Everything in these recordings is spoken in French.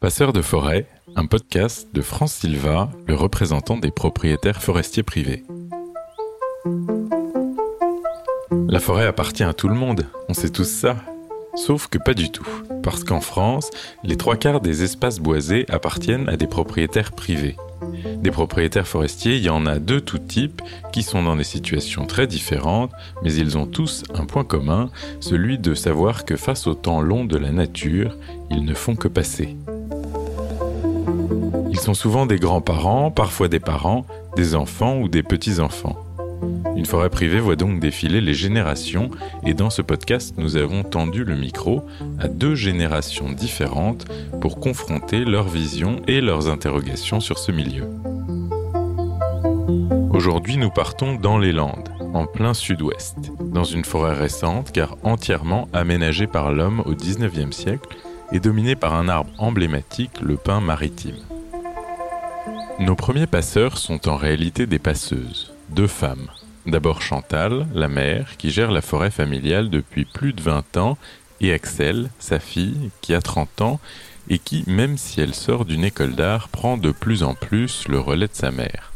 Passeur de forêt, un podcast de France Silva, le représentant des propriétaires forestiers privés. La forêt appartient à tout le monde, on sait tous ça. Sauf que pas du tout, parce qu'en France, les trois quarts des espaces boisés appartiennent à des propriétaires privés. Des propriétaires forestiers, il y en a de tout type, qui sont dans des situations très différentes, mais ils ont tous un point commun, celui de savoir que face au temps long de la nature, ils ne font que passer. Sont souvent des grands-parents, parfois des parents, des enfants ou des petits-enfants. Une forêt privée voit donc défiler les générations et dans ce podcast, nous avons tendu le micro à deux générations différentes pour confronter leurs visions et leurs interrogations sur ce milieu. Aujourd'hui, nous partons dans les Landes, en plein sud-ouest, dans une forêt récente car entièrement aménagée par l'homme au 19e siècle et dominée par un arbre emblématique, le pin maritime. Nos premiers passeurs sont en réalité des passeuses, deux femmes, D'abord Chantal, la mère, qui gère la forêt familiale depuis plus de 20 ans, et Axel, sa fille, qui a 30 ans, et qui, même si elle sort d'une école d'art, prend de plus en plus le relais de sa mère.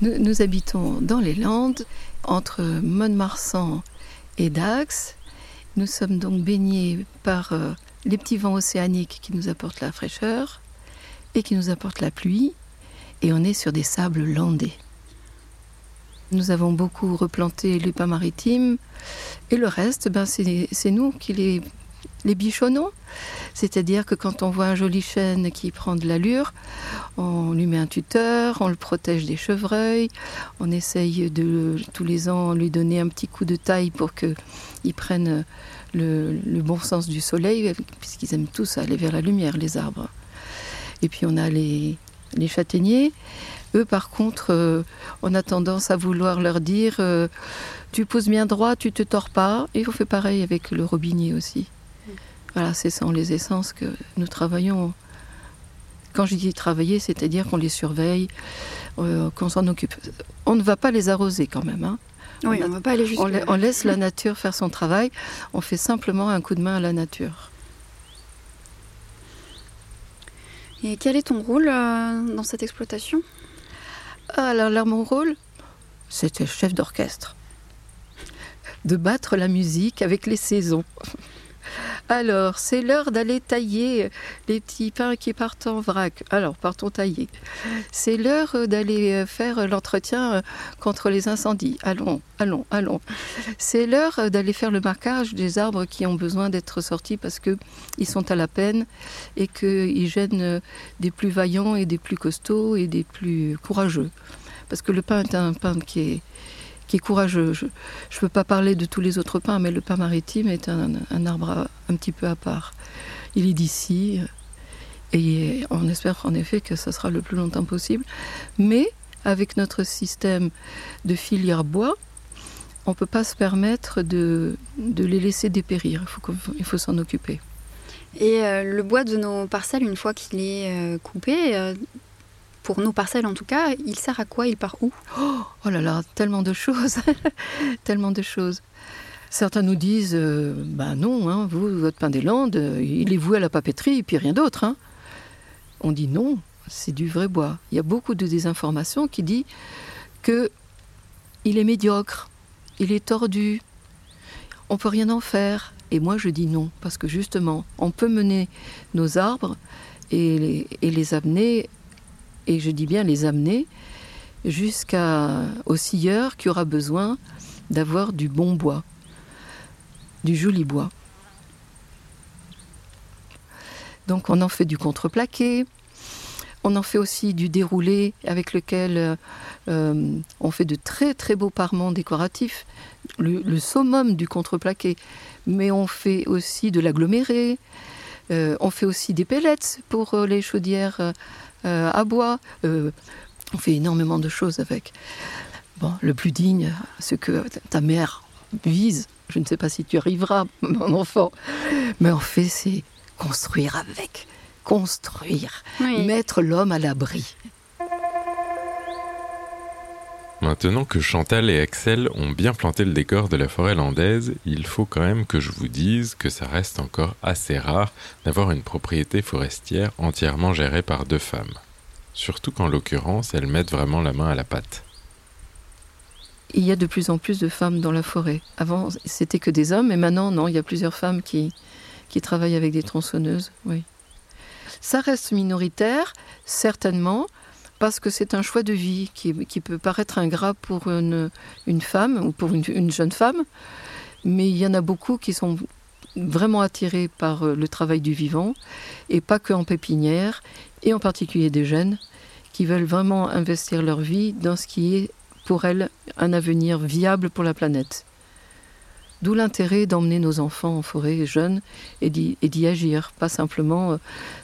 Nous, nous, habitons dans les Landes, entre Mont-de-Marsan et Dax. Nous sommes donc baignés par euh, les petits vents océaniques qui nous apportent la fraîcheur, et qui nous apporte la pluie, et on est sur des sables landés. Nous avons beaucoup replanté les pins maritimes, et le reste, ben, c'est nous qui les, les bichonnons. C'est-à-dire que quand on voit un joli chêne qui prend de l'allure, on lui met un tuteur, on le protège des chevreuils, on essaye de tous les ans lui donner un petit coup de taille pour qu'il prenne le, bon sens du soleil, puisqu'ils aiment tous aller vers la lumière, les arbres. Et puis on a les, les châtaigniers. Eux, par contre, euh, on a tendance à vouloir leur dire euh, tu poses bien droit, tu te tords pas. Et on fait pareil avec le robinier aussi. Voilà, c'est sans les essences que nous travaillons. Quand je dis travailler, c'est-à-dire qu'on les surveille, euh, qu'on s'en occupe. On ne va pas les arroser quand même. Hein. Oui, on, va pas aller on, on laisse la nature faire son travail. On fait simplement un coup de main à la nature. Et quel est ton rôle euh, dans cette exploitation? Alors là, mon rôle, c'était chef d'orchestre. De battre la musique avec les saisons. Alors, c'est l'heure d'aller tailler les petits pins qui partent en vrac. Alors, partons tailler. C'est l'heure d'aller faire l'entretien contre les incendies. Allons, allons, allons. C'est l'heure d'aller faire le marquage des arbres qui ont besoin d'être sortis parce qu'ils sont à la peine et qu'ils gênent des plus vaillants et des plus costauds et des plus courageux. Parce que le pin est un pin qui est qui est courageux. Je ne peux pas parler de tous les autres pins, mais le pin maritime est un, arbre un petit peu à part. Il est d'ici et on espère en effet que ça sera le plus longtemps possible. Mais avec notre système de filière bois, on ne peut pas se permettre de, les laisser dépérir. Il faut, s'en occuper. Et euh, le bois de nos parcelles, une fois qu'il est euh, coupé, euh, pour nos parcelles en tout cas, il sert à quoi? Il part où? Oh, oh, là là, tellement de choses, tellement de choses. Certains nous disent, ben non, hein, vous, votre pain des Landes, il est voué à la papeterie et puis rien d'autre. Hein. On dit non, c'est du vrai bois. Il y a beaucoup de désinformation qui dit que il est médiocre, il est tordu, on peut rien en faire. Et moi je dis non, parce que justement, on peut mener nos arbres et les amener et je dis bien les amener jusqu'au scieur qui aura besoin d'avoir du bon bois, du joli bois. Donc on en fait du contreplaqué, on en fait aussi du déroulé avec lequel euh, on fait de très très beaux parements décoratifs, le, summum du contreplaqué. Mais on fait aussi de l'aggloméré, euh, on fait aussi des pellets pour euh, les chaudières euh, à bois. Euh, on fait énormément de choses avec. Bon, le plus digne, ce que ta mère vise, je ne sais pas si tu arriveras, mon enfant, mais en fait, c'est construire avec, construire, Oui. mettre l'homme à l'abri. Maintenant que Chantal et Axel ont bien planté le décor de la forêt landaise, il faut quand même que je vous dise que ça reste encore assez rare d'avoir une propriété forestière entièrement gérée par deux femmes. Surtout qu'en l'occurrence, elles mettent vraiment la main à la pâte. Il y a de plus en plus de femmes dans la forêt. Avant, c'était que des hommes, et maintenant, non, il y a plusieurs femmes qui, qui travaillent avec des tronçonneuses. Oui. Ça reste minoritaire, certainement, parce que c'est un choix de vie qui, peut paraître ingrat pour une, femme ou pour une, jeune femme, mais il y en a beaucoup qui sont vraiment attirés par euh, le travail du vivant, et pas que en pépinière, et en particulier des jeunes, qui veulent vraiment investir leur vie dans ce qui est pour elles un avenir viable pour la planète. D'où l'intérêt d'emmener nos enfants en forêt jeunes et d'y agir, pas simplement euh,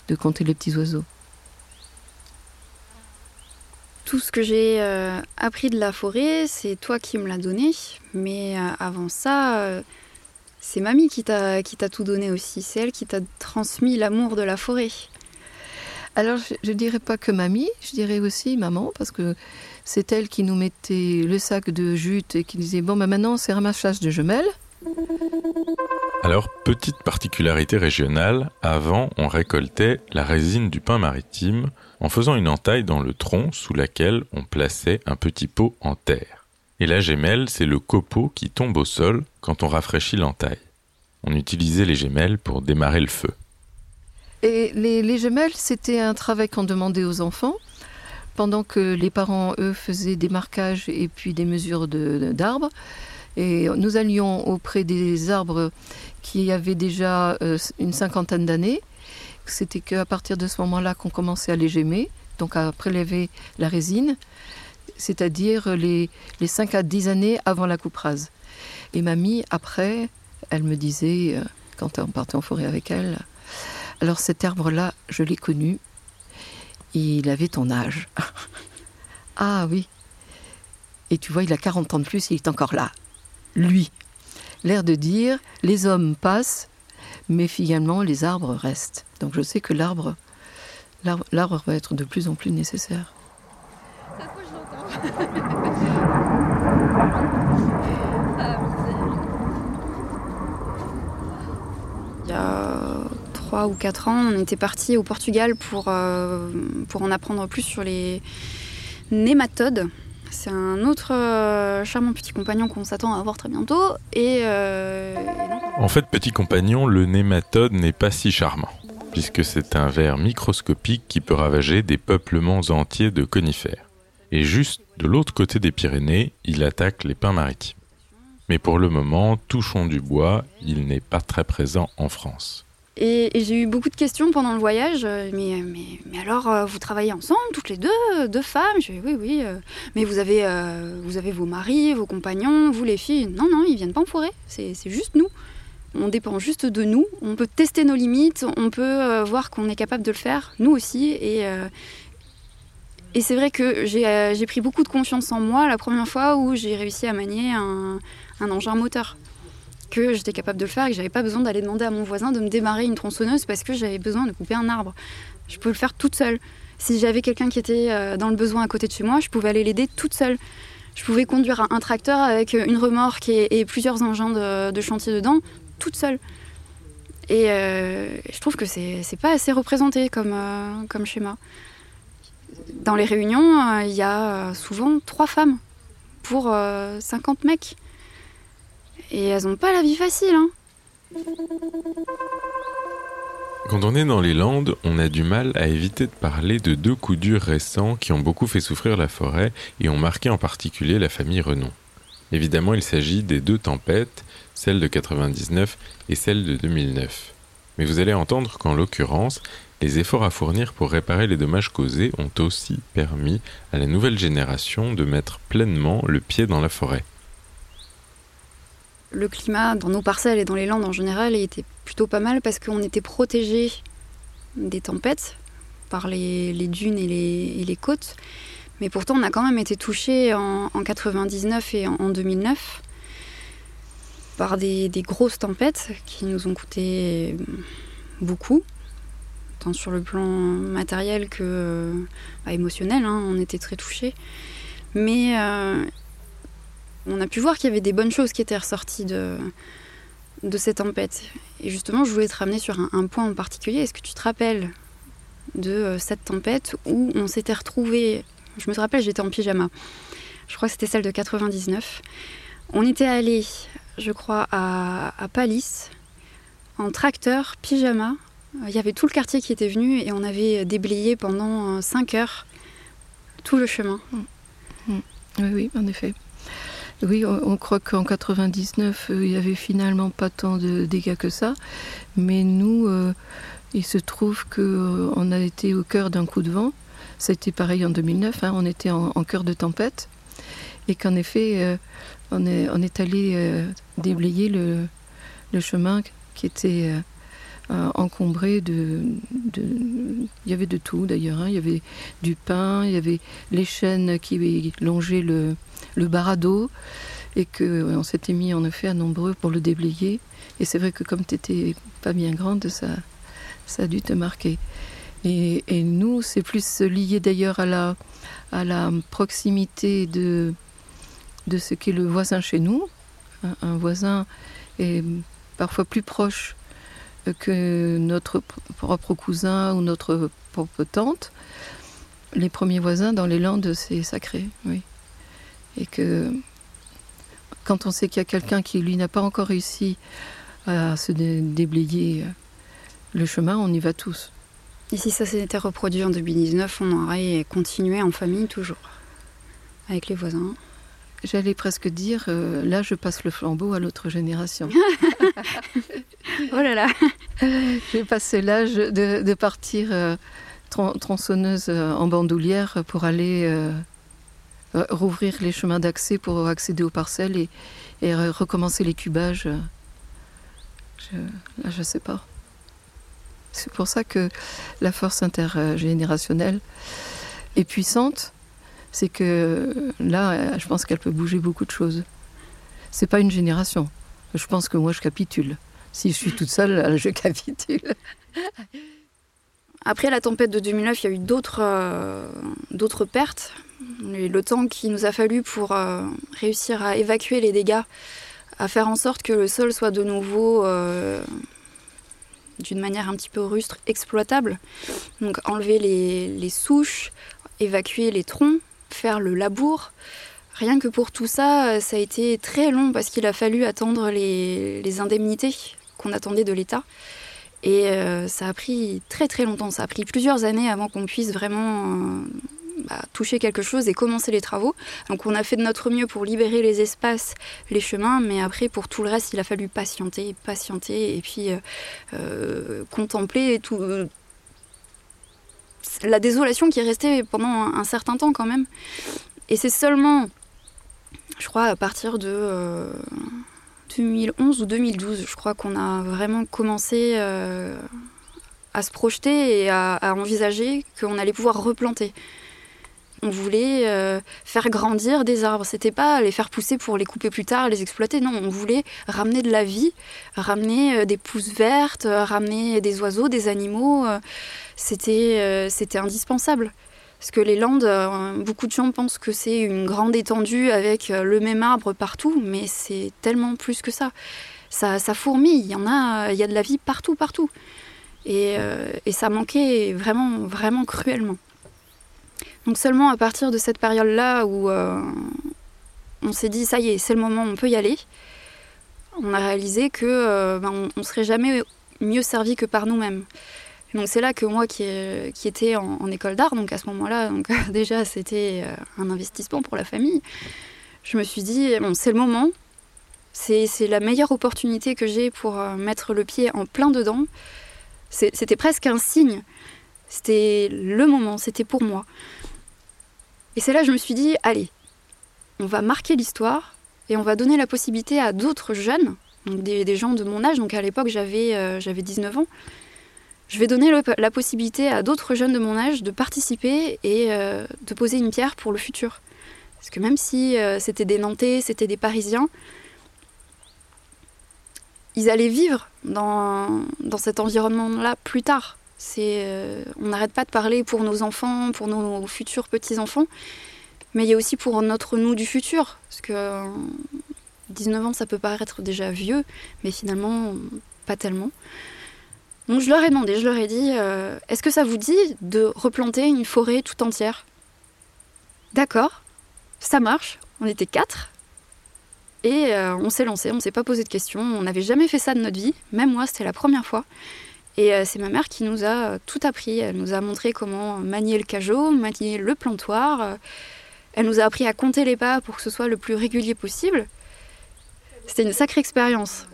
de compter les petits oiseaux tout ce que j'ai euh, appris de la forêt, c'est toi qui me l'as donné. Mais euh, avant ça, euh, c'est mamie qui t'a, tout donné aussi. C'est elle qui t'a transmis l'amour de la forêt. Alors, je ne dirais pas que mamie, je dirais aussi maman, parce que c'est elle qui nous mettait le sac de jute et qui disait Bon, ben maintenant, c'est ramassage de jumelles. Alors, petite particularité régionale, avant, on récoltait la résine du pain maritime en faisant une entaille dans le tronc sous laquelle on plaçait un petit pot en terre. Et la gémelle, c'est le copeau qui tombe au sol quand on rafraîchit l'entaille. On utilisait les gemelles pour démarrer le feu. Et les, les gemelles, c'était un travail qu'on demandait aux enfants, pendant que les parents, eux, faisaient des marquages et puis des mesures d'arbres. Et nous allions auprès des arbres qui avaient déjà euh, une cinquantaine d'années c'était qu'à partir de ce moment-là qu'on commençait à les gémer, donc à prélever la résine, c'est-à-dire les, les 5 à 10 années avant la coupe rase. Et mamie, après, elle me disait, euh, quand on partait en forêt avec elle, alors cet arbre-là, je l'ai connu, il avait ton âge. ah oui. Et tu vois, il a 40 ans de plus, il est encore là. Lui. L'air de dire, les hommes passent, mais finalement les arbres restent. Donc je sais que l'arbre, l'arbre va être de plus en plus nécessaire. Il y a trois ou quatre ans, on était parti au Portugal pour, euh, pour en apprendre plus sur les nématodes. C'est un autre euh, charmant petit compagnon qu'on s'attend à voir très bientôt. Et, euh, En fait, petit compagnon, le nématode n'est pas si charmant, puisque c'est un ver microscopique qui peut ravager des peuplements entiers de conifères. Et juste de l'autre côté des Pyrénées, il attaque les pins maritimes. Mais pour le moment, touchons du bois, il n'est pas très présent en France. Et, j'ai eu beaucoup de questions pendant le voyage. Euh, mais, mais, alors, euh, vous travaillez ensemble, toutes les deux, deux femmes? Je oui, oui. Euh, mais vous avez, vous avez vos maris, vos compagnons, vous les filles? Non, non, ils viennent pas en forêt. C'est juste nous. On dépend juste de nous. On peut tester nos limites. On peut voir qu'on est capable de le faire, nous aussi. Et, et c'est vrai que j'ai pris beaucoup de confiance en moi la première fois où j'ai réussi à manier un, un engin moteur que j'étais capable de le faire et que j'avais pas besoin d'aller demander à mon voisin de me démarrer une tronçonneuse parce que j'avais besoin de couper un arbre. Je pouvais le faire toute seule. Si j'avais quelqu'un qui était euh, dans le besoin à côté de chez moi, je pouvais aller l'aider toute seule. Je pouvais conduire un, tracteur avec une remorque et, plusieurs engins de, chantier dedans, toute seule. Et euh, je trouve que c'est pas assez représenté euh, comme schéma. Dans les réunions, il y a souvent trois femmes pour 50 mecs. Et elles n'ont pas la vie facile, hein. Quand on est dans les Landes, on a du mal à éviter de parler de deux coups durs récents qui ont beaucoup fait souffrir la forêt et ont marqué en particulier la famille Renon. Évidemment, il s'agit des deux tempêtes, celle de 99 et celle de 2009. Mais vous allez entendre qu'en l'occurrence, les efforts à fournir pour réparer les dommages causés ont aussi permis à la nouvelle génération de mettre pleinement le pied dans la forêt le climat dans nos parcelles et dans les landes en général était plutôt pas mal parce qu'on était protégé des tempêtes par les, dunes et les, côtes. Mais pourtant, on a quand même été touché en, 99 et en, 2009 par des, grosses tempêtes qui nous ont coûté beaucoup, tant sur le plan matériel que bah, émotionnel. Hein, on était très touchés. On a pu voir qu'il y avait des bonnes choses qui étaient ressorties de, de cette tempête. Et justement, je voulais te ramener sur un, point en particulier. Est-ce que tu te rappelles de cette tempête où on s'était retrouvé Je me rappelle, j'étais en pyjama. Je crois que c'était celle de 99. On était allé, je crois, à, à Palis, en tracteur, pyjama. Il y avait tout le quartier qui était venu et on avait déblayé pendant 5 heures tout le chemin. Mm. Mm. Oui, oui, en effet. Oui, on, croit qu'en 99, euh, il n'y avait finalement pas tant de dégâts que ça. Mais nous, euh, il se trouve qu'on euh, a été au cœur d'un coup de vent. Été pareil en 2009, hein. on était en, cœur de tempête. Et qu'en effet, on, est, allé déblayer le, chemin qui était encombré de, Il y avait de tout d'ailleurs. Hein. Il y avait du pain, il y avait les chaînes qui longeaient le, le barado et qu'on s'était mis en effet à nombreux pour le déblayer. Et c'est vrai que comme tu n'étais pas bien grande, ça, a dû te marquer. Et, nous, c'est plus lié d'ailleurs à la, à la proximité de, de ce qu'est le voisin chez nous. Un, voisin est parfois plus proche que notre propre cousin ou notre propre tante. Les premiers voisins dans les Landes, c'est sacré, oui. Et que quand on sait qu'il y a quelqu'un qui, lui, n'a pas encore réussi à se déblayer le chemin, on y va tous. Et si ça s'était reproduit en 2019, on aurait continué en famille toujours, avec les voisins J'allais presque dire, euh, là je passe le flambeau à l'autre génération. oh là là J'ai passé l'âge de, partir euh, tronçonneuse en bandoulière pour aller euh, rouvrir les chemins d'accès pour accéder aux parcelles et, et recommencer les cubages. Je ne sais pas. C'est pour ça que la force intergénérationnelle est puissante. C'est que là, je pense qu'elle peut bouger beaucoup de choses. C'est pas une génération. Je pense que moi, je capitule. Si je suis toute seule, je capitule. Après la tempête de 2009, il y a eu d'autres euh, pertes le temps qu'il nous a fallu pour euh, réussir à évacuer les dégâts, à faire en sorte que le sol soit de nouveau euh, d'une manière un petit peu rustre exploitable. Donc enlever les, souches, évacuer les troncs, faire le labour. Rien que pour tout ça, ça a été très long parce qu'il a fallu attendre les, indemnités qu'on attendait de l'État. Et euh, ça a pris très très longtemps, ça a pris plusieurs années avant qu'on puisse vraiment bah, toucher quelque chose et commencer les travaux. Donc on a fait de notre mieux pour libérer les espaces, les chemins, mais après pour tout le reste, il a fallu patienter, patienter et puis euh, euh, contempler tout, euh, la désolation qui est restée pendant un, certain temps quand même. Et c'est seulement, je crois, à partir de 2011 ou 2012, je crois qu'on a vraiment commencé à se projeter et à, à envisager qu'on allait pouvoir replanter. On voulait euh, faire grandir des arbres. C'était pas les faire pousser pour les couper plus tard, les exploiter. Non, on voulait ramener de la vie, ramener euh, des pousses vertes, euh, ramener des oiseaux, des animaux. C'était c'était indispensable. Parce que les Landes, beaucoup de gens pensent que c'est une grande étendue avec le même arbre partout, mais c'est tellement plus que ça. Ça, ça fourmille, il y en a, il y a de la vie partout, partout. Et, et ça manquait vraiment, vraiment cruellement. Donc seulement à partir de cette période-là où euh, on s'est dit ça y est, c'est le moment, on peut y aller, on a réalisé que euh, ben, on, serait jamais mieux servi que par nous-mêmes. Donc c'est là que moi qui, qui étais en, école d'art, donc à ce moment-là, donc déjà c'était euh, un investissement pour la famille. Je me suis dit bon c'est le moment, c'est la meilleure opportunité que j'ai pour mettre le pied en plein dedans. C'était presque un signe. C'était le moment, c'était pour moi. Et c'est là que je me suis dit, allez, on va marquer l'histoire et on va donner la possibilité à d'autres jeunes, donc des, gens de mon âge, donc à l'époque j'avais euh, j'avais 19 ans, je vais donner la possibilité à d'autres jeunes de mon âge de participer et euh, de poser une pierre pour le futur. Parce que même si euh, c'était des Nantais, c'était des Parisiens, ils allaient vivre dans, dans cet environnement-là plus tard. Euh, on n'arrête pas de parler pour nos enfants, pour nos, futurs petits-enfants, mais il y a aussi pour notre nous du futur. Parce que 19 ans, ça peut paraître déjà vieux, mais finalement, pas tellement. Donc je leur ai demandé, je leur ai dit, euh, est-ce que ça vous dit de replanter une forêt tout entière? D'accord, ça marche. On était quatre. Et euh, on s'est lancé, on s'est pas posé de questions. On n'avait jamais fait ça de notre vie. Même moi, c'était la première fois. Et euh, c'est ma mère qui nous a tout appris. Elle nous a montré comment manier le cajot, manier le plantoir. Elle nous a appris à compter les pas pour que ce soit le plus régulier possible. C'était une sacrée expérience.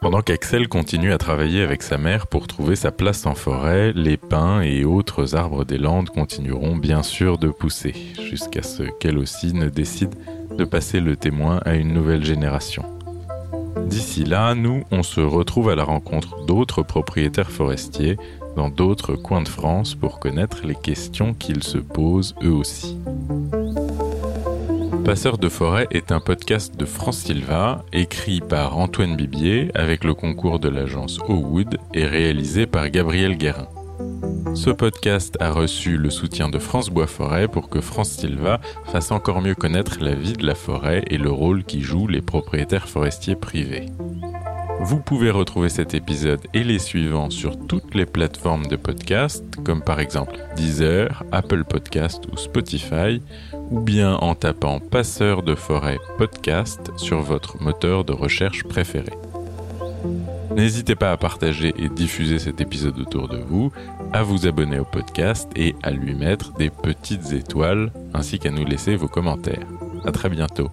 Pendant qu'Axel continue à travailler avec sa mère pour trouver sa place en forêt, les pins et autres arbres des Landes continueront bien sûr de pousser, jusqu'à ce qu'elle aussi ne décide de passer le témoin à une nouvelle génération. D'ici là, nous, on se retrouve à la rencontre d'autres propriétaires forestiers dans d'autres coins de France pour connaître les questions qu'ils se posent eux aussi. Passeur de forêt est un podcast de France Silva, écrit par Antoine Bibier avec le concours de l'agence Owood et réalisé par Gabriel Guérin. Ce podcast a reçu le soutien de France Bois Forêt pour que France Silva fasse encore mieux connaître la vie de la forêt et le rôle qu'y jouent les propriétaires forestiers privés. Vous pouvez retrouver cet épisode et les suivants sur toutes les plateformes de podcast, comme par exemple Deezer, Apple Podcast ou Spotify, ou bien en tapant Passeur de forêt podcast sur votre moteur de recherche préféré. N'hésitez pas à partager et diffuser cet épisode autour de vous, à vous abonner au podcast et à lui mettre des petites étoiles, ainsi qu'à nous laisser vos commentaires. À très bientôt.